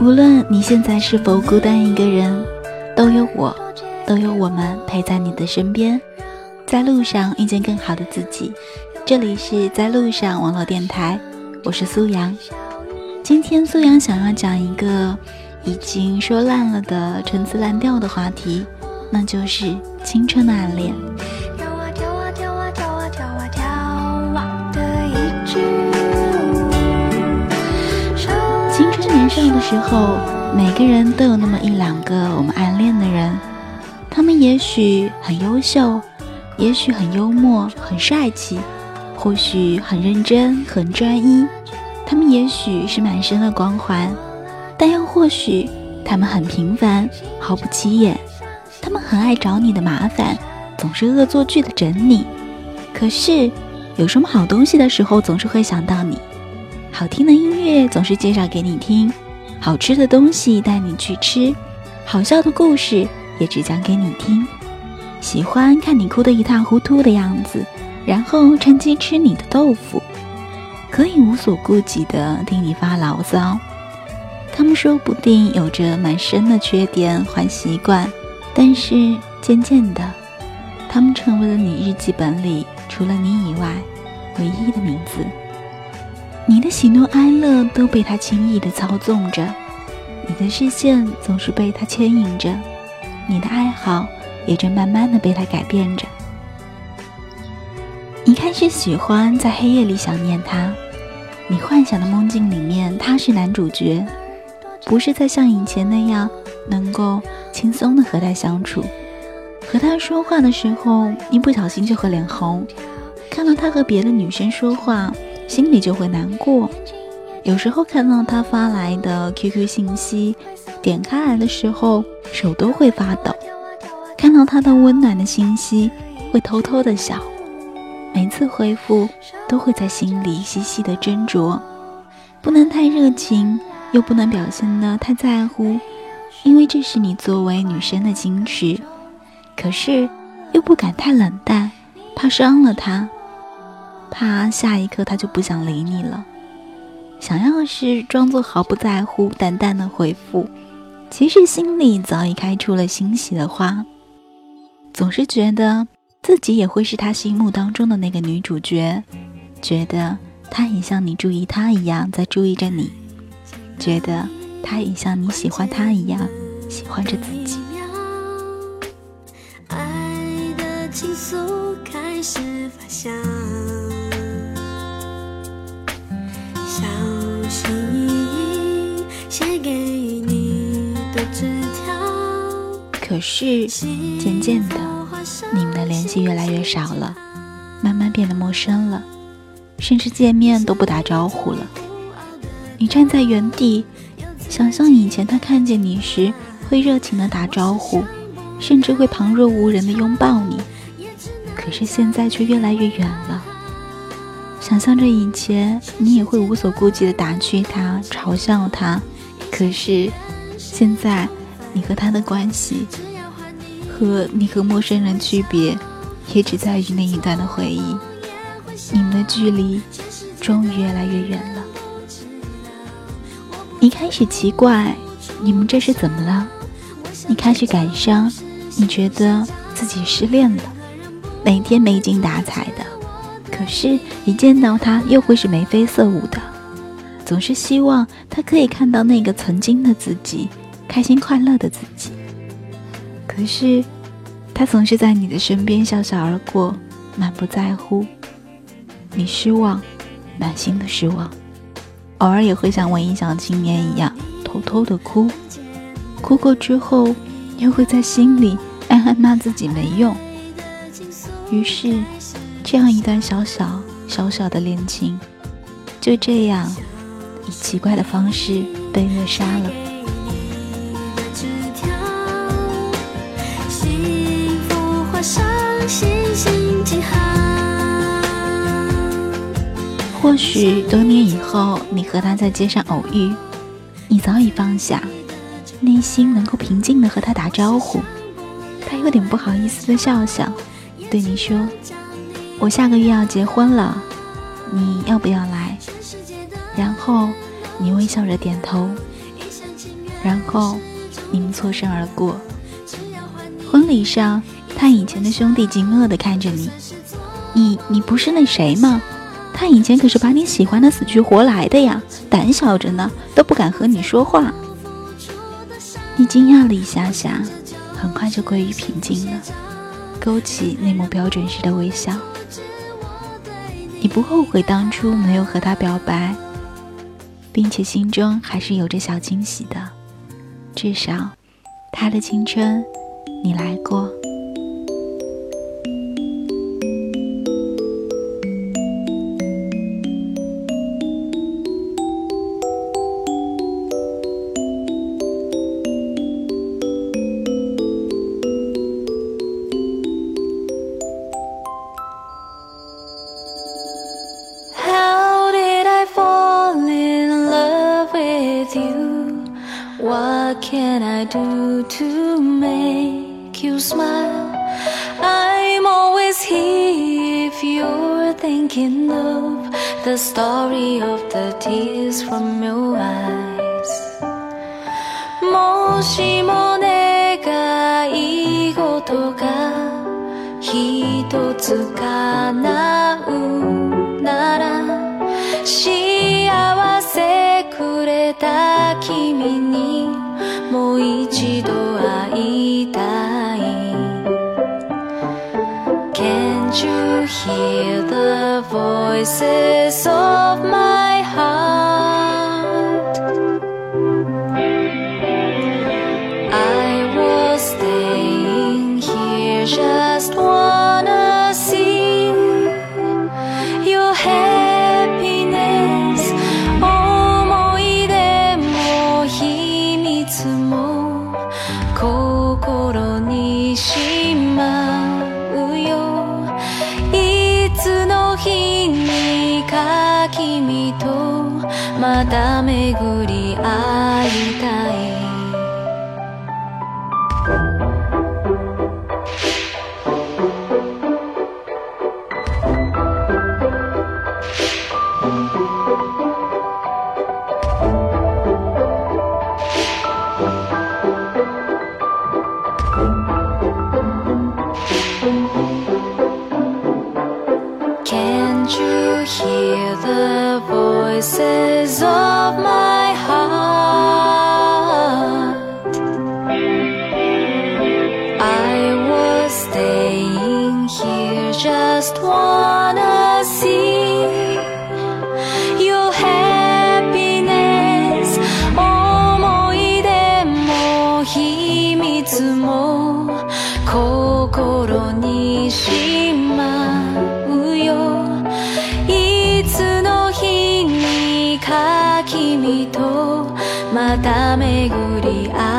无论你现在是否孤单一个人，都有我，都有我们陪在你的身边，在路上遇见更好的自己。这里是在路上网络电台，我是苏阳。今天苏阳想要讲一个已经说烂了的陈词滥调的话题，那就是青春的暗恋。这样的时候，每个人都有那么一两个我们暗恋的人，他们也许很优秀，也许很幽默、很帅气，或许很认真、很专一，他们也许是满身的光环，但又或许他们很平凡，毫不起眼，他们很爱找你的麻烦，总是恶作剧的整你，可是有什么好东西的时候，总是会想到你。好听的音乐总是介绍给你听，好吃的东西带你去吃，好笑的故事也只讲给你听。喜欢看你哭得一塌糊涂的样子，然后趁机吃你的豆腐，可以无所顾忌地听你发牢骚。他们说不定有着满身的缺点坏习惯，但是渐渐的，他们成为了你日记本里除了你以外唯一的名字。你的喜怒哀乐都被他轻易地操纵着，你的视线总是被他牵引着，你的爱好也正慢慢地被他改变着。你开始喜欢在黑夜里想念他，你幻想的梦境里面他是男主角，不是在像以前那样能够轻松地和他相处。和他说话的时候，一不小心就会脸红，看到他和别的女生说话。心里就会难过，有时候看到他发来的 QQ 信息，点开来的时候手都会发抖；看到他的温暖的信息，会偷偷的笑。每次回复都会在心里细细的斟酌，不能太热情，又不能表现的太在乎，因为这是你作为女生的矜持。可是又不敢太冷淡，怕伤了他。怕下一刻他就不想理你了，想要是装作毫不在乎，淡淡的回复，其实心里早已开出了欣喜的花。总是觉得自己也会是他心目当中的那个女主角，觉得他也像你注意他一样在注意着你，觉得他也像你喜欢他一样喜欢着自己。爱的情愫开始发酵。可是渐渐的，你们的联系越来越少了，慢慢变得陌生了，甚至见面都不打招呼了。你站在原地，想象以前他看见你时会热情的打招呼，甚至会旁若无人的拥抱你。可是现在却越来越远了。想象着以前你也会无所顾忌的打趣他、嘲笑他，可是现在。你和他的关系，和你和陌生人区别，也只在于那一段的回忆。你们的距离终于越来越远了。你开始奇怪，你们这是怎么了？你开始感伤，你觉得自己失恋了，每天没精打采的。可是，一见到他又会是眉飞色舞的，总是希望他可以看到那个曾经的自己。开心快乐的自己，可是他总是在你的身边笑笑而过，满不在乎。你失望，满心的失望，偶尔也会像文艺小青年一样偷偷的哭，哭过之后又会在心里暗暗骂自己没用。于是，这样一段小小小小的恋情，就这样以奇怪的方式被扼杀了。或许多年以后，你和他在街上偶遇，你早已放下，内心能够平静的和他打招呼。他有点不好意思的笑笑，对你说：“我下个月要结婚了，你要不要来？”然后你微笑着点头。然后你们错身而过。婚礼上，他以前的兄弟惊愕地看着你，你你不是那谁吗？他以前可是把你喜欢的死去活来的呀，胆小着呢，都不敢和你说话。你惊讶了一下下，很快就归于平静了，勾起那抹标准时的微笑。你不后悔当初没有和他表白，并且心中还是有着小惊喜的，至少他的青春。你来过。can I do to make you smile? I'm always here if you're thinking of the story of the tears from your eyes. Can't you hear the voices of my heart? 君とまた巡り会いたい。Of my beauty. I